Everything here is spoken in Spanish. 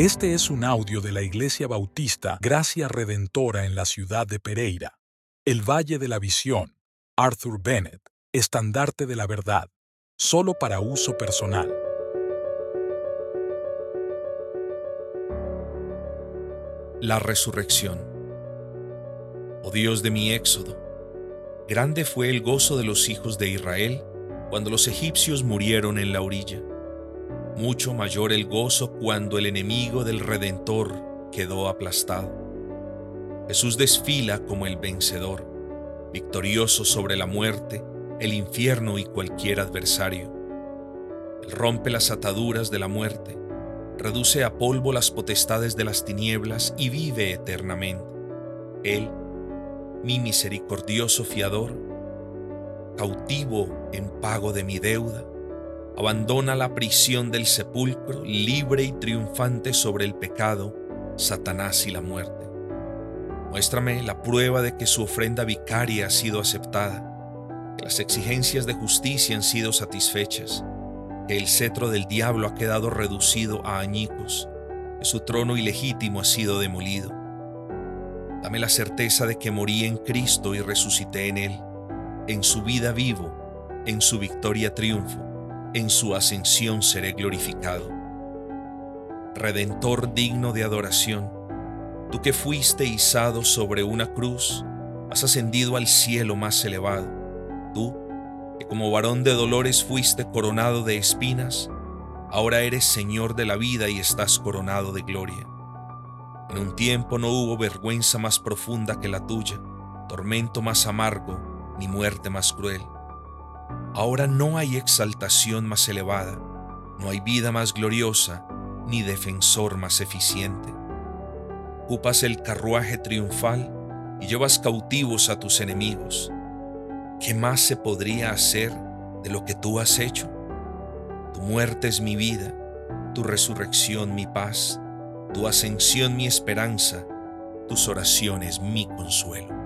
Este es un audio de la Iglesia Bautista Gracia Redentora en la ciudad de Pereira, el Valle de la Visión, Arthur Bennett, estandarte de la verdad, solo para uso personal. La resurrección. Oh Dios de mi éxodo, grande fue el gozo de los hijos de Israel cuando los egipcios murieron en la orilla mucho mayor el gozo cuando el enemigo del Redentor quedó aplastado. Jesús desfila como el vencedor, victorioso sobre la muerte, el infierno y cualquier adversario. Él rompe las ataduras de la muerte, reduce a polvo las potestades de las tinieblas y vive eternamente. Él, mi misericordioso fiador, cautivo en pago de mi deuda, abandona la prisión del sepulcro, libre y triunfante sobre el pecado, Satanás y la muerte. Muéstrame la prueba de que su ofrenda vicaria ha sido aceptada, que las exigencias de justicia han sido satisfechas, que el cetro del diablo ha quedado reducido a añicos, que su trono ilegítimo ha sido demolido. Dame la certeza de que morí en Cristo y resucité en Él, en su vida vivo, en su victoria triunfo en su ascensión seré glorificado. Redentor digno de adoración, tú que fuiste izado sobre una cruz, has ascendido al cielo más elevado. Tú, que como varón de dolores fuiste coronado de espinas, ahora eres Señor de la vida y estás coronado de gloria. En un tiempo no hubo vergüenza más profunda que la tuya, tormento más amargo, ni muerte más cruel Ahora no hay exaltación más elevada, no hay vida más gloriosa, ni defensor más eficiente. Ocupas el carruaje triunfal y llevas cautivos a tus enemigos. ¿Qué más se podría hacer de lo que tú has hecho? Tu muerte es mi vida, tu resurrección mi paz, tu ascensión mi esperanza, tus oraciones mi consuelo.